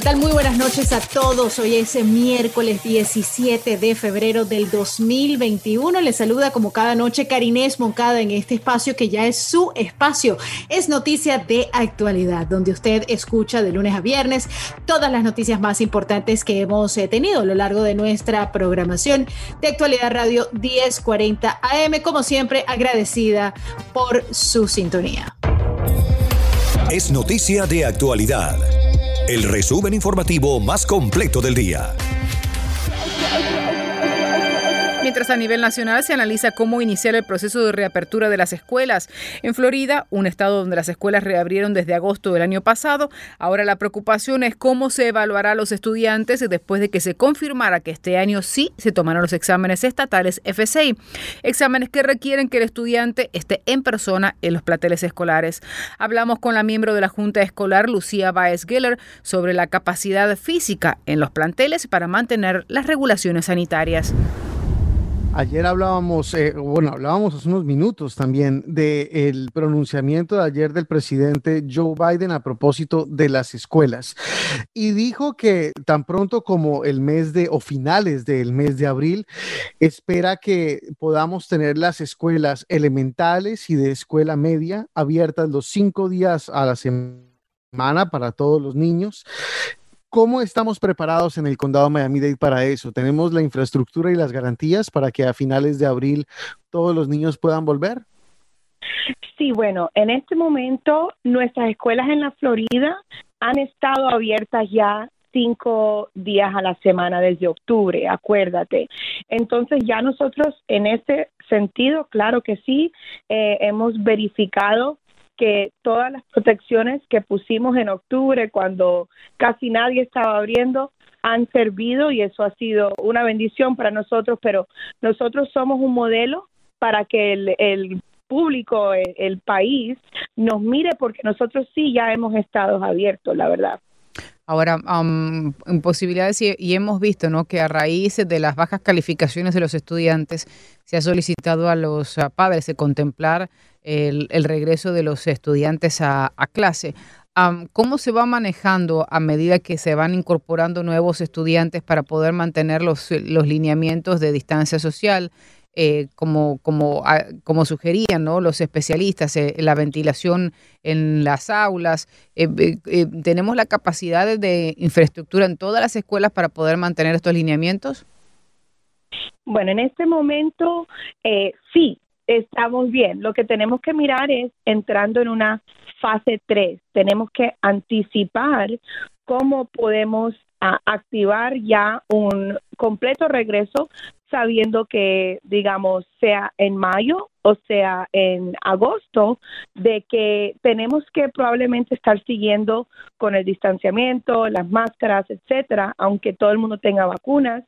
¿Qué tal? Muy buenas noches a todos. Hoy es miércoles 17 de febrero del 2021. Les saluda como cada noche Karinés Moncada en este espacio que ya es su espacio. Es noticia de actualidad, donde usted escucha de lunes a viernes todas las noticias más importantes que hemos eh, tenido a lo largo de nuestra programación de Actualidad Radio 1040 AM. Como siempre, agradecida por su sintonía. es noticia de actualidad. El resumen informativo más completo del día. Mientras a nivel nacional se analiza cómo iniciar el proceso de reapertura de las escuelas. En Florida, un estado donde las escuelas reabrieron desde agosto del año pasado, ahora la preocupación es cómo se evaluará a los estudiantes después de que se confirmara que este año sí se tomarán los exámenes estatales FCI, exámenes que requieren que el estudiante esté en persona en los plateles escolares. Hablamos con la miembro de la Junta Escolar, Lucía Baez Geller, sobre la capacidad física en los planteles para mantener las regulaciones sanitarias. Ayer hablábamos, eh, bueno, hablábamos hace unos minutos también del pronunciamiento de ayer del presidente Joe Biden a propósito de las escuelas. Y dijo que tan pronto como el mes de, o finales del mes de abril, espera que podamos tener las escuelas elementales y de escuela media abiertas los cinco días a la semana para todos los niños. ¿Cómo estamos preparados en el condado Miami-Dade para eso? ¿Tenemos la infraestructura y las garantías para que a finales de abril todos los niños puedan volver? Sí, bueno, en este momento nuestras escuelas en la Florida han estado abiertas ya cinco días a la semana desde octubre, acuérdate. Entonces ya nosotros en ese sentido, claro que sí, eh, hemos verificado que todas las protecciones que pusimos en octubre cuando casi nadie estaba abriendo han servido y eso ha sido una bendición para nosotros, pero nosotros somos un modelo para que el, el público, el, el país, nos mire porque nosotros sí ya hemos estado abiertos, la verdad. Ahora, um, posibilidades, y, hemos visto ¿no? que a raíz de las bajas calificaciones de los estudiantes, se ha solicitado a los padres de contemplar el, el, regreso de los estudiantes a, a clase. Um, ¿Cómo se va manejando a medida que se van incorporando nuevos estudiantes para poder mantener los, los lineamientos de distancia social? Eh, como, como, como sugerían ¿no? los especialistas, eh, la ventilación en las aulas. Eh, eh ¿Tenemos la capacidad de, infraestructura en todas las escuelas para poder mantener estos lineamientos? Bueno, en este momento eh, sí, estamos bien. Lo que tenemos que mirar es entrando en una fase 3. Tenemos que anticipar cómo podemos a activar ya un completo regreso sabiendo que, digamos, sea en mayo o sea en agosto, de que tenemos que probablemente estar siguiendo con el distanciamiento, las máscaras, etcétera, aunque todo el mundo tenga vacunas.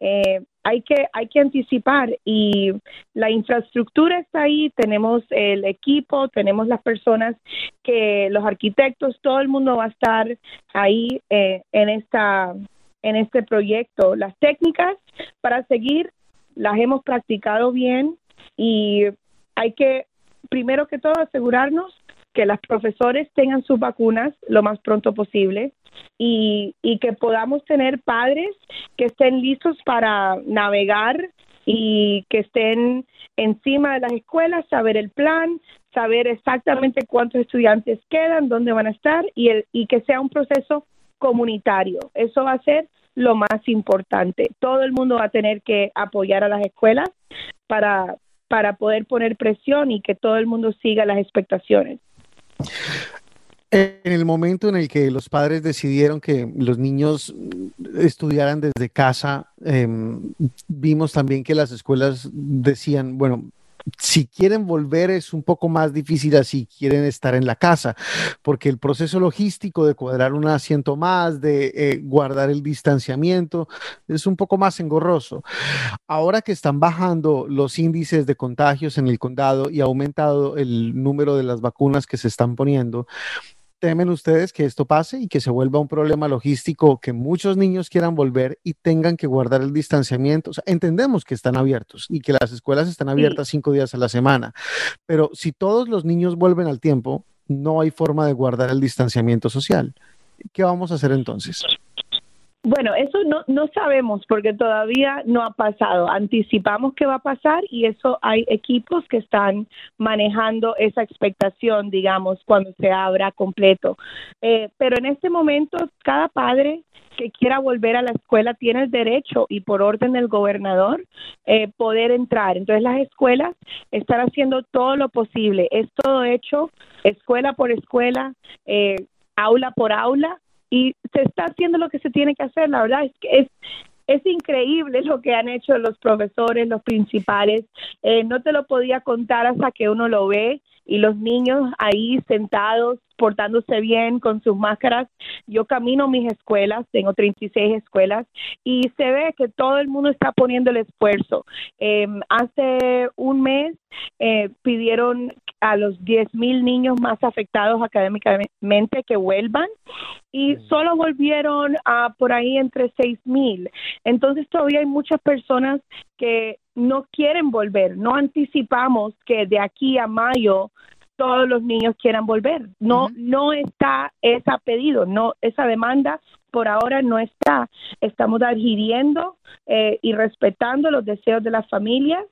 Eh, hay que hay que anticipar y la infraestructura está ahí tenemos el equipo tenemos las personas que los arquitectos todo el mundo va a estar ahí eh, en esta en este proyecto. Las técnicas para seguir las hemos practicado bien y hay que primero que todo asegurarnos que los profesores tengan sus vacunas lo más pronto posible y, y que podamos tener padres que estén listos para navegar y que estén encima de las escuelas, saber el plan, saber exactamente cuántos estudiantes quedan, dónde van a estar y, el, y que sea un proceso comunitario. Eso va a ser lo más importante. Todo el mundo va a tener que apoyar a las escuelas para, para poder poner presión y que todo el mundo siga las expectaciones. En el momento en el que los padres decidieron que los niños estudiaran desde casa, em, vimos también que las escuelas decían, bueno, si quieren volver es un poco más difícil así quieren estar en la casa, porque el proceso logístico de cuadrar un asiento más, de eh, guardar el distanciamiento, es un poco más engorroso. Ahora que están bajando los índices de contagios en el condado y ha aumentado el número de las vacunas que se están poniendo, temen ustedes que esto pase y que se vuelva un problema logístico, que muchos niños quieran volver y tengan que guardar el distanciamiento? entendemos que están abiertos y que las escuelas están abiertas cinco días a la semana, pero si todos los niños vuelven al tiempo, no hay forma de guardar el distanciamiento social. ¿Qué vamos a hacer entonces? Bueno, eso no, no sabemos porque todavía no ha pasado. Anticipamos que va a pasar y eso hay equipos que están manejando esa expectación, digamos, cuando se abra completo. Eh, pero en este momento, cada padre que quiera volver a la escuela tiene el derecho y por orden del gobernador eh, poder entrar. Entonces las escuelas están haciendo todo lo posible. Es todo hecho escuela por escuela, eh, aula por aula y se está haciendo lo que se tiene que hacer. La verdad es que es es increíble lo que han hecho los profesores, los principales. Eh, no te lo podía contar hasta que uno lo ve y los niños ahí sentados portándose bien con sus máscaras. Yo camino mis escuelas, tengo 36 escuelas y se ve que todo el mundo está poniendo el esfuerzo. Em, hace un mes eh, pidieron a los 10 mil niños más afectados académicamente que vuelvan y solo volvieron a por ahí entre 6 mil. Entonces todavía hay muchas personas que no quieren volver. No anticipamos que de aquí a mayo todos los niños quieran volver. No, no está esa pedido, no esa demanda por ahora no está. Estamos adhiriendo eh, y respetando los deseos de las familias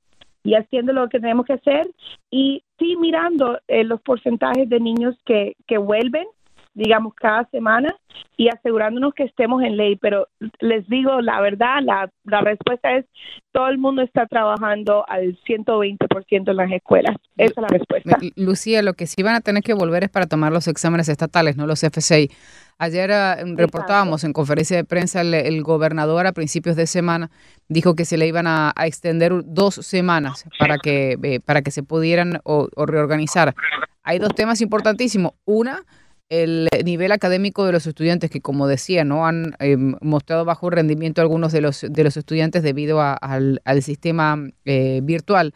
y haciendo lo que tenemos que hacer y sí mirando eh, los porcentajes de niños que, que vuelven digamos, cada semana y asegurándonos que estemos en ley. Pero les digo la verdad, la, la respuesta es todo el mundo está trabajando al 120% en las escuelas. Esa es la respuesta. Lucía, lo que sí van a tener que volver es para tomar los exámenes estatales, no los FCI. Ayer ah, reportábamos en conferencia de prensa el, gobernador a principios de semana dijo que se le iban a, extender dos semanas para que, eh, para que se pudieran o reorganizar. Hay dos temas importantísimos. Una, el nivel académico de los estudiantes que, como decía, no han eh, mostrado bajo rendimiento algunos de los, de los estudiantes debido al, sistema eh, virtual.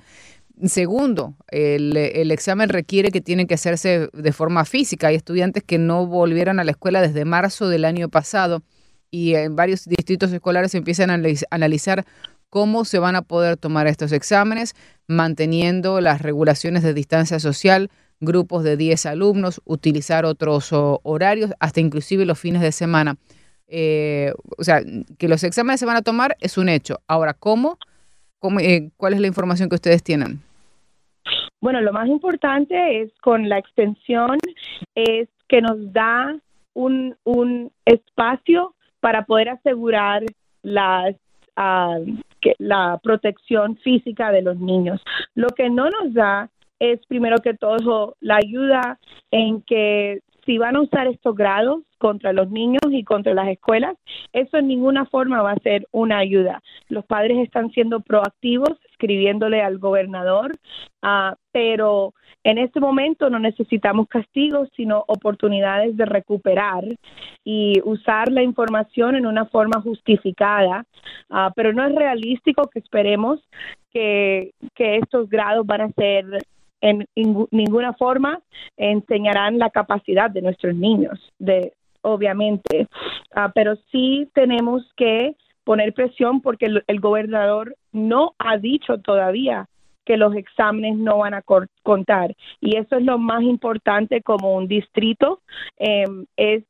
Segundo, el, examen requiere que tiene que hacerse de forma física. Hay estudiantes que no volvieron a la escuela desde marzo del año pasado y en varios distritos escolares empiezan a analizar cómo se van a poder tomar estos exámenes, manteniendo las regulaciones de distancia social, grupos de 10 alumnos, utilizar otros horarios, hasta inclusive los fines de semana. Eh, o sea, que los exámenes se van a tomar es un hecho. Ahora, ¿cómo? ¿Cómo eh, ¿Cuál es la información que ustedes tienen? Bueno, lo más importante es con la extensión, es que nos da un, un espacio para poder asegurar las que, la protección física de los niños. Lo que no nos da es primero que todo la ayuda en que si van a usar estos grados contra los niños y contra las escuelas, eso en ninguna forma va a ser una ayuda. Los padres están siendo proactivos, escribiéndole al gobernador, uh, pero en este momento no necesitamos castigos, sino oportunidades de recuperar y usar la información en una forma justificada, uh, pero no es realístico que esperemos que, que estos grados van a ser en ninguna forma enseñarán la capacidad de nuestros niños, de obviamente, ah, pero sí tenemos que poner presión porque el, gobernador no ha dicho todavía que los exámenes no van a contar y eso es lo más importante como un distrito em, es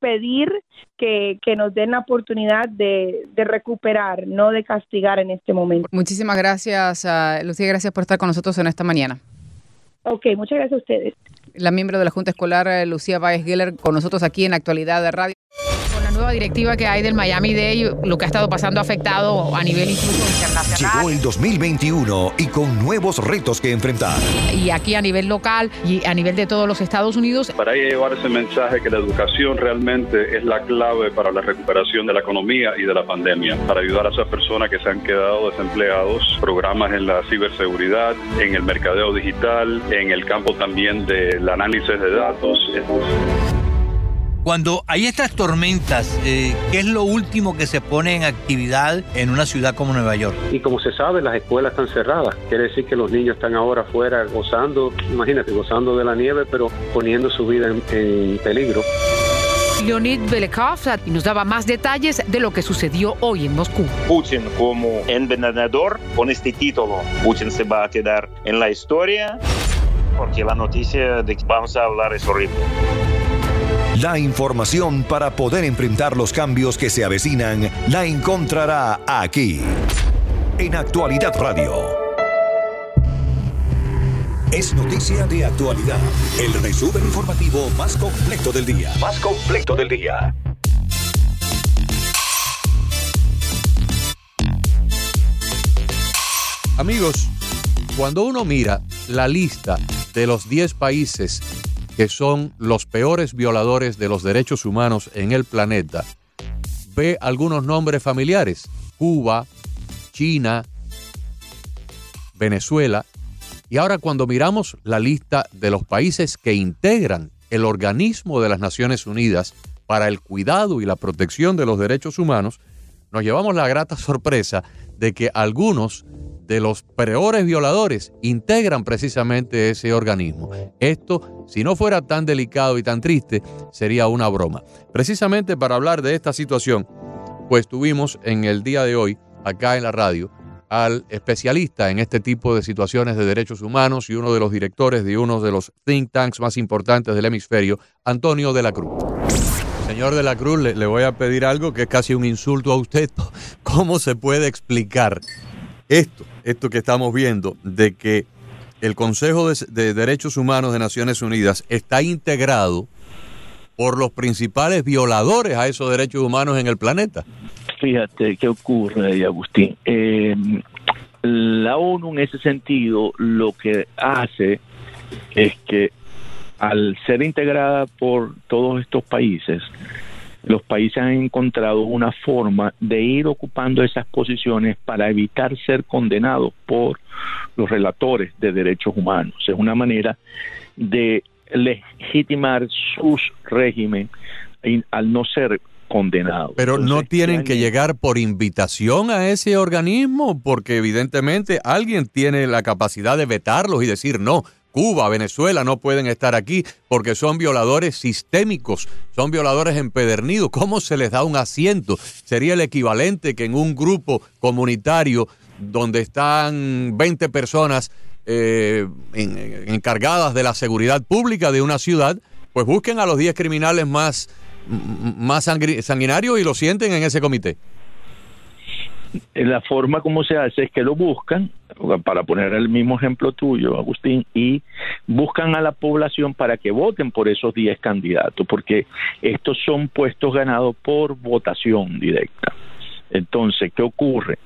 pedir que, nos den la oportunidad de, recuperar, no de castigar en este momento. Muchísimas gracias, uh, Lucía, gracias por estar con nosotros en esta mañana. Ok, muchas gracias a ustedes. La miembro de la Junta Escolar, eh, Lucía Baez Geller, con nosotros aquí en Actualidad de Radio. Nueva directiva que hay del Miami Day, lo que ha estado pasando ha afectado a nivel incluso internacional. Llegó el 2021 y con nuevos retos que enfrentar. Y aquí a nivel local y a nivel de todos los Estados Unidos. Para llevar ese mensaje que la educación realmente es la clave para la recuperación de la economía y de la pandemia, para ayudar a esas personas que se han quedado desempleados, programas en la ciberseguridad, en el mercadeo digital, en el campo también del análisis de datos. Cuando hay estas tormentas, eh, ¿qué es lo último que se pone en actividad en una ciudad como Nueva York? Y como se sabe, las escuelas están cerradas. Quiere decir que los niños están ahora afuera gozando, imagínate, gozando de la nieve, pero poniendo su vida en, en peligro. Leonid Belekov y nos daba más detalles de lo que sucedió hoy en Moscú. Putin como envenenador, con este título, Putin se va a quedar en la historia porque la noticia de que vamos a hablar es horrible. La información para poder enfrentar los cambios que se avecinan la encontrará aquí, en Actualidad Radio. Es noticia de actualidad. El resumen informativo más completo del día. Más completo del día. Amigos, cuando uno mira la lista de los 10 países que son los peores violadores de los derechos humanos en el planeta, ve algunos nombres familiares. Cuba, China, Venezuela. Y ahora cuando miramos la lista de los países que integran el organismo de las Naciones Unidas para el cuidado y la protección de los derechos humanos, nos llevamos la grata sorpresa de que algunos de los peores violadores integran precisamente ese organismo. Esto, si no fuera tan delicado y tan triste, sería una broma. Precisamente para hablar de esta situación, pues tuvimos en el día de hoy, acá en la radio, al especialista en este tipo de situaciones de derechos humanos y uno de los directores de uno de los think tanks más importantes del hemisferio, Antonio de la Cruz. Señor de la Cruz, le, le voy a pedir algo que es casi un insulto a usted. ¿Cómo se puede explicar esto, esto que estamos viendo, de que el Consejo de, de, Derechos Humanos de Naciones Unidas está integrado por los principales violadores a esos derechos humanos en el planeta. Fíjate qué ocurre, Agustín. Eh, la ONU en ese sentido lo que hace es que al ser integrada por todos estos países, los países han encontrado una forma de ir ocupando esas posiciones para evitar ser condenados por los relatores de derechos humanos. Es una manera de legitimar sus régimen al no ser condenados. Pero Entonces, no tienen que llegar por invitación a ese organismo, porque evidentemente alguien tiene la capacidad de vetarlos y decir no. Cuba, Venezuela no pueden estar aquí porque son violadores sistémicos, son violadores empedernidos. ¿Cómo se les da un asiento? Sería el equivalente que en un grupo comunitario donde están 20 personas eh, en, encargadas de la seguridad pública de una ciudad, pues busquen a los 10 criminales más, más sanguinarios y lo sienten en ese comité. La forma como se hace es que lo buscan, para poner el mismo ejemplo tuyo, Agustín, y buscan a la población para que voten por esos 10 candidatos, porque estos son puestos ganados por votación directa. Entonces, ¿qué ocurre?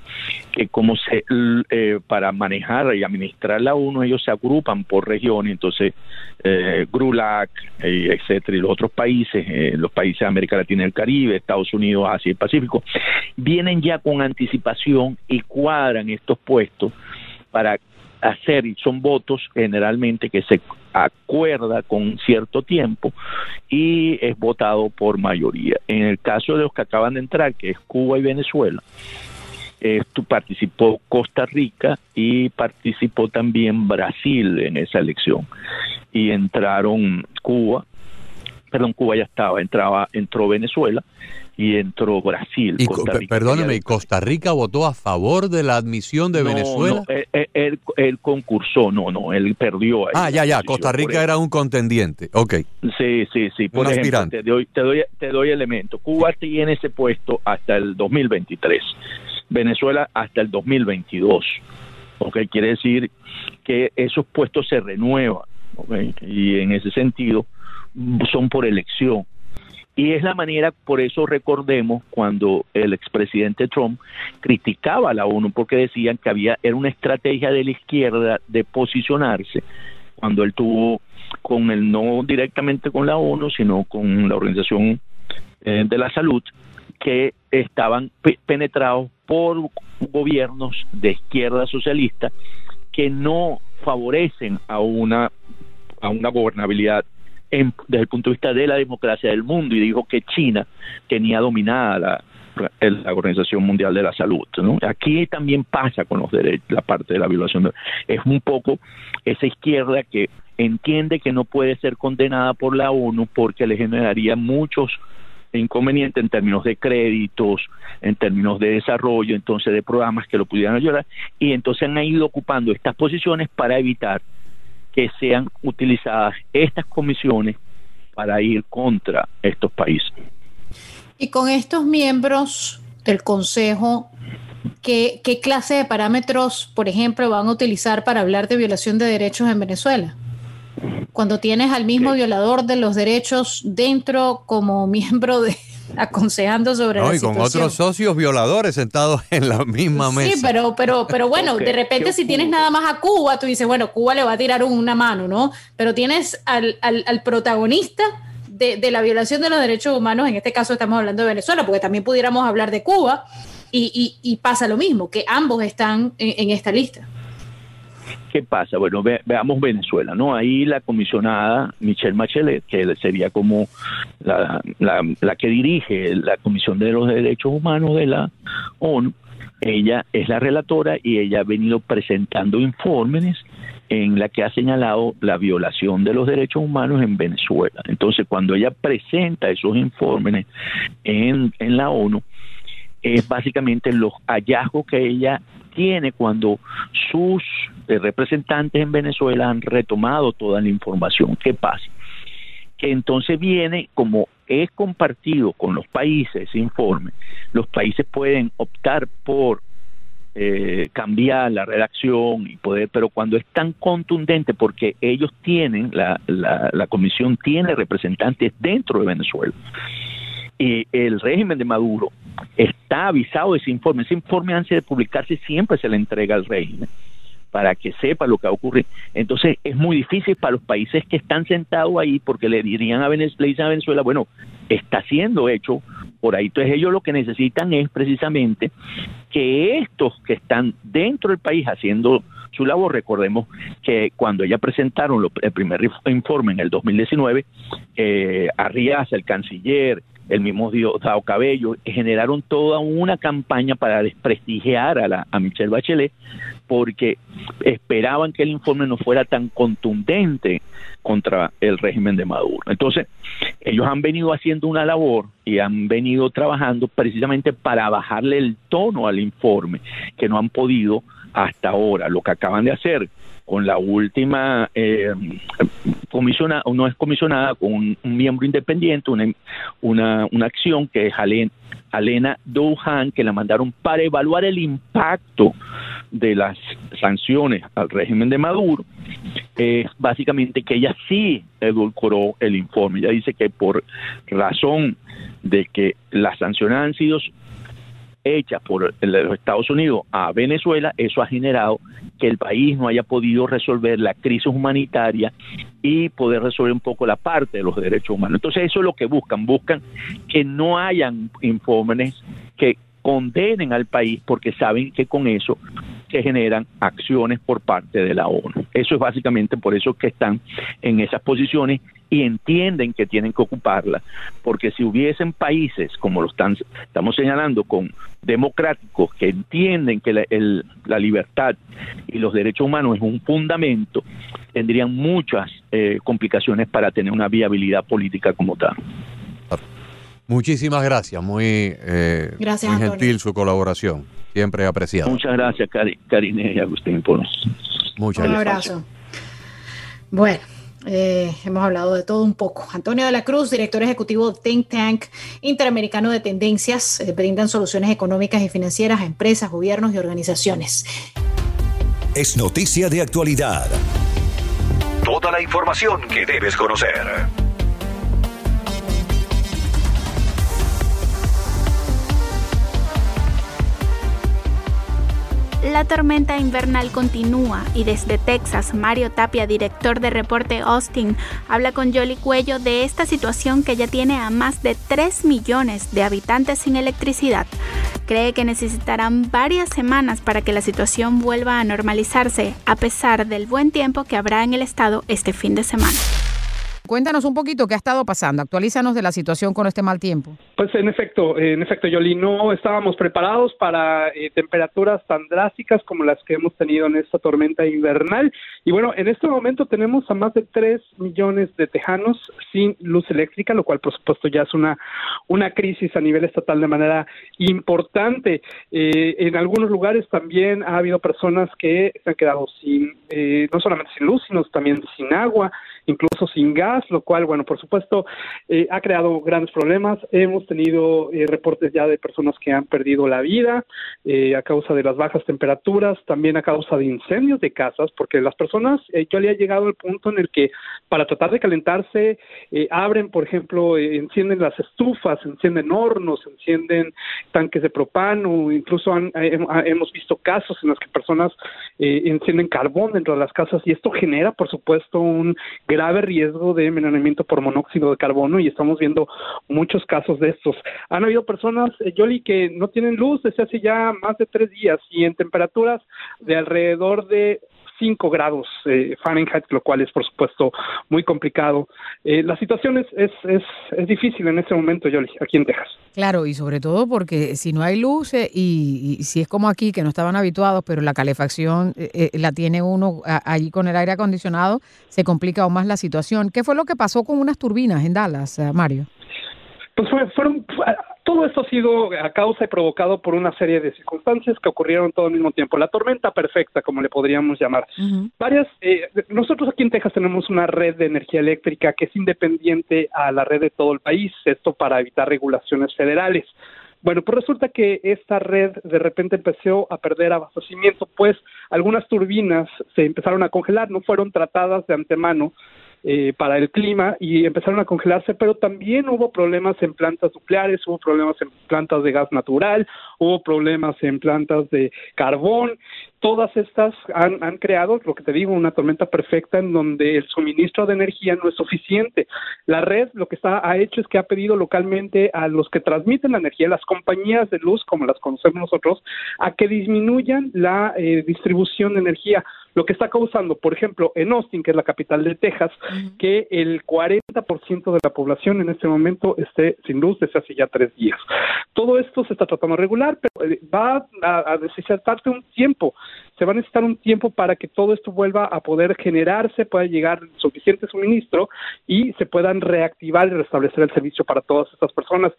Que como se eh, para manejar y administrar la ONU, ellos se agrupan por región, entonces eh, GRULAC, eh, etcétera, y los otros países, eh, los países de América Latina y el Caribe, Estados Unidos, Asia y Pacífico, vienen ya con anticipación y cuadran estos puestos para hacer, y son votos generalmente que se acuerda con cierto tiempo y es votado por mayoría. En el caso de los que acaban de entrar, que es Cuba y Venezuela, esto participó Costa Rica y participó también Brasil en esa elección. Y entraron Cuba, perdón, Cuba ya estaba, entraba, entró Venezuela y entró Brasil. Y, Costa Rica, perdóneme, ¿y Costa Rica votó a favor de la admisión de no, Venezuela? No, él, él, él, concursó, no, no, él perdió. Ah, ya, ya, Costa Rica era un contendiente, ok. Sí, sí, sí. Por un ejemplo, aspirante. te doy, te, doy, te doy elemento. Cuba tiene ese puesto hasta el 2023, Venezuela hasta el 2022. Ok, quiere decir que esos puestos se renuevan, ok, y en ese sentido son por elección Y es la manera, por eso recordemos cuando el expresidente Trump criticaba a la ONU porque decían que había era una estrategia de la izquierda de posicionarse cuando él tuvo con el no directamente con la ONU, sino con la Organización eh, de la Salud, que estaban pe- penetrados por gobiernos de izquierda socialista que no favorecen a una a una gobernabilidad en- desde el punto de vista de la democracia del mundo y dijo que China tenía dominada la, Organización Mundial de la Salud. ¿no? Aquí también pasa con los derechos, la parte de la violación. de- es un poco esa izquierda que entiende que no puede ser condenada por la ONU porque le generaría muchos inconvenientes en términos de créditos, en términos de desarrollo, entonces de programas que lo pudieran ayudar, y entonces han ido ocupando estas posiciones para evitar que sean utilizadas estas comisiones para ir contra estos países. Y con estos miembros del Consejo, ¿qué, qué clase de parámetros, por ejemplo, van a utilizar para hablar de violación de derechos en Venezuela? Cuando tienes al mismo violador de los derechos dentro como miembro de aconsejando sobre No, la y con situación. otros socios violadores sentados en la misma mesa. Sí, pero, pero, pero bueno, de repente ¿qué si tienes nada más a Cuba, tú dices, bueno, Cuba le va a tirar una mano, ¿no? Pero tienes al, al, al protagonista de, de la violación de los derechos humanos, en este caso estamos hablando de Venezuela, porque también pudiéramos hablar de Cuba, y, y, y pasa lo mismo, que ambos están en, en esta lista. ¿Qué pasa? Bueno, ve- veamos Venezuela, ¿no? Ahí la comisionada Michelle Bachelet, que sería como la, la, la que dirige la Comisión de los Derechos Humanos de la ONU, ella es la relatora y ella ha venido presentando informes en la que ha señalado la violación de los derechos humanos en Venezuela. Entonces, cuando ella presenta esos informes en, en la ONU, es básicamente los hallazgos que ella tiene cuando sus eh, representantes en Venezuela han retomado toda la información. ¿Qué pasa? Que entonces viene, como es compartido con los países ese informe, los países pueden optar por eh, cambiar la redacción y poder, pero cuando es tan contundente, porque ellos tienen, la, la, la comisión tiene representantes dentro de Venezuela, y el régimen de Maduro está avisado ese informe. Ese informe antes de publicarse siempre se le entrega al régimen para que sepa lo que va a ocurrir. Entonces es muy difícil para los países que están sentados ahí porque le dirían a Venezuela, Venezuela, bueno, está siendo hecho por ahí. Entonces ellos lo que necesitan es precisamente que estos que están dentro del país haciendo su labor, recordemos que cuando ella presentaron el primer informe en el 2019, eh, Arriaza, el canciller, el mismo Diosdado Cabello, generaron toda una campaña para desprestigiar a, la, a Michelle Bachelet porque esperaban que el informe no fuera tan contundente contra el régimen de Maduro. Entonces, ellos han venido haciendo una labor y han venido trabajando precisamente para bajarle el tono al informe, que no han podido hasta ahora. Lo que acaban de hacer con la última eh, comisionada, o no es comisionada, con un, miembro independiente, una, una, una acción que es Alen- Alena Douhan, que la mandaron para evaluar el impacto de las sanciones al régimen de Maduro, es básicamente que ella sí edulcoró el informe. Ella dice que por razón de que las sanciones han sido hechas por los Estados Unidos a Venezuela, eso ha generado que el país no haya podido resolver la crisis humanitaria y poder resolver un poco la parte de los derechos humanos. Entonces eso es lo que buscan, buscan que no hayan informes que condenen al país porque saben que con eso se generan acciones por parte de la ONU. Eso es básicamente por eso que están en esas posiciones y entienden que tienen que ocuparlas, porque si hubiesen países como lo están estamos señalando con democráticos que entienden que la, el- la libertad y los derechos humanos es un fundamento, tendrían muchas eh, complicaciones para tener una viabilidad política como tal. Muchísimas gracias, muy, eh, Gracias, muy Antonio. gentil su colaboración. Siempre apreciado. Muchas gracias, Cari- Karine y Agustín, por Muchas Un gracias. abrazo. Bueno, eh, hemos hablado de todo un poco. Antonio de la Cruz, director ejecutivo de Think Tank Interamericano de Tendencias, eh, brindan soluciones económicas y financieras a empresas, gobiernos y organizaciones. Es noticia de actualidad. Toda la información que debes conocer. La tormenta invernal continúa y desde Texas, Mario Tapia, director de Reporte Austin, habla con Jolly Cuello de esta situación que ya tiene a más de 3 millones de habitantes sin electricidad. Cree que necesitarán varias semanas para que la situación vuelva a normalizarse, a pesar del buen tiempo que habrá en el estado este fin de semana. Cuéntanos un poquito qué ha estado pasando. Actualízanos de la situación con este mal tiempo. Pues en efecto, en efecto, Yoli, no estábamos preparados para eh, temperaturas tan drásticas como las que hemos tenido en esta tormenta invernal. Y bueno, en este momento tenemos a más de 3 millones de tejanos sin luz eléctrica, lo cual por supuesto ya es una, una crisis a nivel estatal de manera importante. Eh, en algunos lugares también ha habido personas que se han quedado sin, eh, no solamente sin luz, sino también sin agua incluso sin gas, lo cual, bueno, por supuesto, eh, ha creado grandes problemas. Hemos tenido eh, reportes ya de personas que han perdido la vida eh, a causa de las bajas temperaturas, también a causa de incendios de casas, porque las personas, yo le ha llegado al punto en el que para tratar de calentarse, abren, por ejemplo, encienden las estufas, encienden hornos, encienden tanques de propano, incluso hemos visto casos en los que personas encienden carbón dentro de las casas y esto genera, por supuesto, un grave riesgo de envenenamiento por monóxido de carbono y estamos viendo muchos casos de estos. Han habido personas, eh, Yoli, que no tienen luz desde hace ya más de tres días y en temperaturas de alrededor de 5 grados eh, Fahrenheit, lo cual es por supuesto muy complicado. Eh, la situación es, es, es, difícil en este momento, Yoli, aquí en Texas. Claro, y sobre todo porque si no hay luz eh, y, si es como aquí, que no estaban habituados, pero la calefacción la tiene uno allí con el aire acondicionado, se complica aún más la situación. ¿Qué fue lo que pasó con unas turbinas en Dallas, Mario? Pues fueron, todo esto ha sido a causa y provocado por una serie de circunstancias que ocurrieron todo al mismo tiempo. La tormenta perfecta, como le podríamos llamar. Varias, eh, nosotros aquí en Texas tenemos una red de energía eléctrica que es independiente a la red de todo el país, esto para evitar regulaciones federales. Bueno, pues resulta que esta red de repente empezó a perder abastecimiento, pues algunas turbinas se empezaron a congelar, no fueron tratadas de antemano eh, para el clima y empezaron a congelarse, pero también hubo problemas en plantas nucleares, hubo problemas en plantas de gas natural, hubo problemas en plantas de carbón. Todas estas han, han creado, lo que te digo, una tormenta perfecta en donde el suministro de energía no es suficiente. La red lo que está, ha hecho es que ha pedido localmente a los que transmiten la energía, las compañías de luz, como las conocemos nosotros, a que disminuyan la eh, distribución de energía lo que está causando, por ejemplo, en Austin, que es la capital de Texas, que el 40% de la población en este momento esté sin luz desde hace ya tres días. Todo esto se está tratando de regular, pero eh, va a, a un tiempo. Se va a necesitar un tiempo para que todo esto vuelva a poder generarse, pueda llegar suficiente suministro y se puedan reactivar y restablecer el servicio para todas estas personas.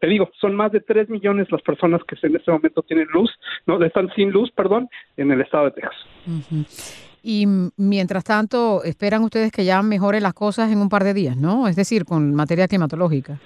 Te digo, son más de 3 millones las personas que en este momento tienen luz, no están sin luz, perdón, en el estado de Texas. Y mientras tanto, esperan ustedes que ya mejoren las cosas en un par de días, ¿no? Es decir, con materia climatológica.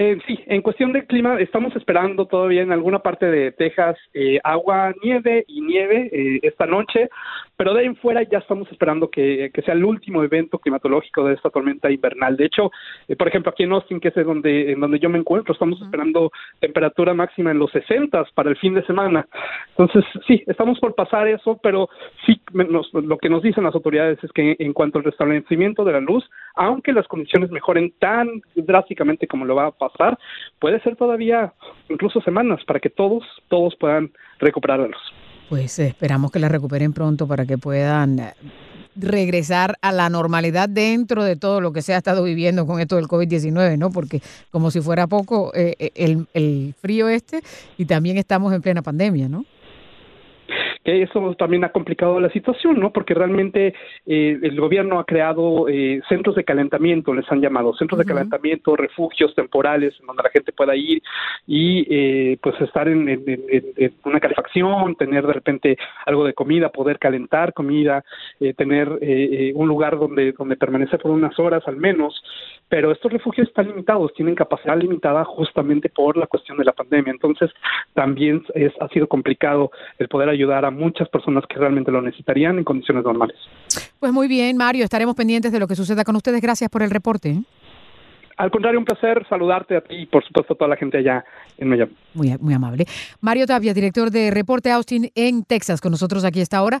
Eh, sí, en cuestión de clima, estamos esperando todavía en alguna parte de Texas eh, agua, nieve y nieve eh, esta noche, pero de ahí en fuera ya estamos esperando que, sea el último evento climatológico de esta tormenta invernal. De hecho, por ejemplo, aquí en Austin, que es donde, en donde yo me encuentro, estamos esperando temperatura máxima en los 60 para el fin de semana. Entonces, sí, estamos por pasar eso, pero sí, lo que nos dicen las autoridades es que en cuanto al restablecimiento de la luz, aunque las condiciones mejoren tan drásticamente como lo va a pasar, puede ser todavía incluso semanas para que todos, todos puedan recuperarlos. Pues esperamos que la recuperen pronto para que puedan eh, regresar a la normalidad dentro de todo lo que se ha estado viviendo con esto del COVID-19, ¿no? Porque como si fuera poco eh, eh, el, el frío este y también estamos en plena pandemia, ¿no? Eso también ha complicado la situación, ¿no? Porque realmente eh, el gobierno ha creado eh, centros de calentamiento, les han llamado, centros de calentamiento, refugios temporales en donde la gente pueda ir y eh, pues estar en, una calefacción, tener de repente algo de comida, poder calentar comida, tener un lugar donde, donde permanecer por unas horas al menos, pero estos refugios están limitados, tienen capacidad limitada justamente por la cuestión de la pandemia, entonces también es, ha sido complicado el poder ayudar a muchas personas que realmente lo necesitarían en condiciones normales. Pues muy bien, Mario, estaremos pendientes de lo que suceda con ustedes. Gracias por el reporte. al contrario, un placer saludarte a ti y por supuesto a toda la gente allá en Miami. Muy, muy amable. Mario Tapia, director de Reporte Austin en Texas, con nosotros aquí a esta hora.